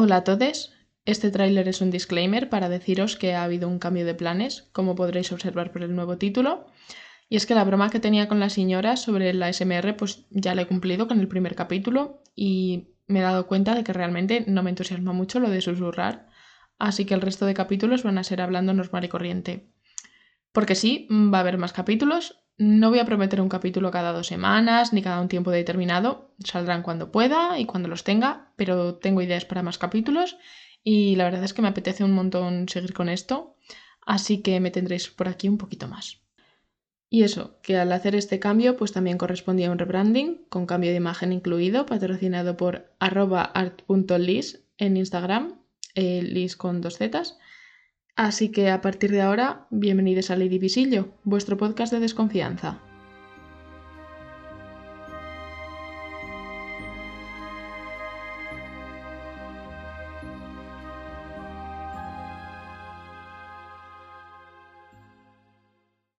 Hola a todos. Este tráiler es un disclaimer para deciros que ha habido un cambio de planes, como podréis observar por el nuevo título. Y es que la broma que tenía con la señora sobre la SMR pues ya la he cumplido con el primer capítulo y me he dado cuenta de que realmente no me entusiasma mucho lo de susurrar, así que el resto de capítulos van a ser hablando normal y corriente. Porque sí, va a haber más capítulos. No voy a prometer un capítulo cada dos semanas ni cada un tiempo determinado. Saldrán cuando pueda y cuando los tenga, pero tengo ideas para más capítulos y la verdad es que me apetece un montón seguir con esto, así que me tendréis por aquí un poquito más. Y eso, que al hacer este cambio pues también correspondía a un rebranding, con cambio de imagen incluido, patrocinado por arroba art.lis en Instagram, eh, lis con dos zetas. Así que a partir de ahora, bienvenidos a Lady Visillo, vuestro podcast de desconfianza.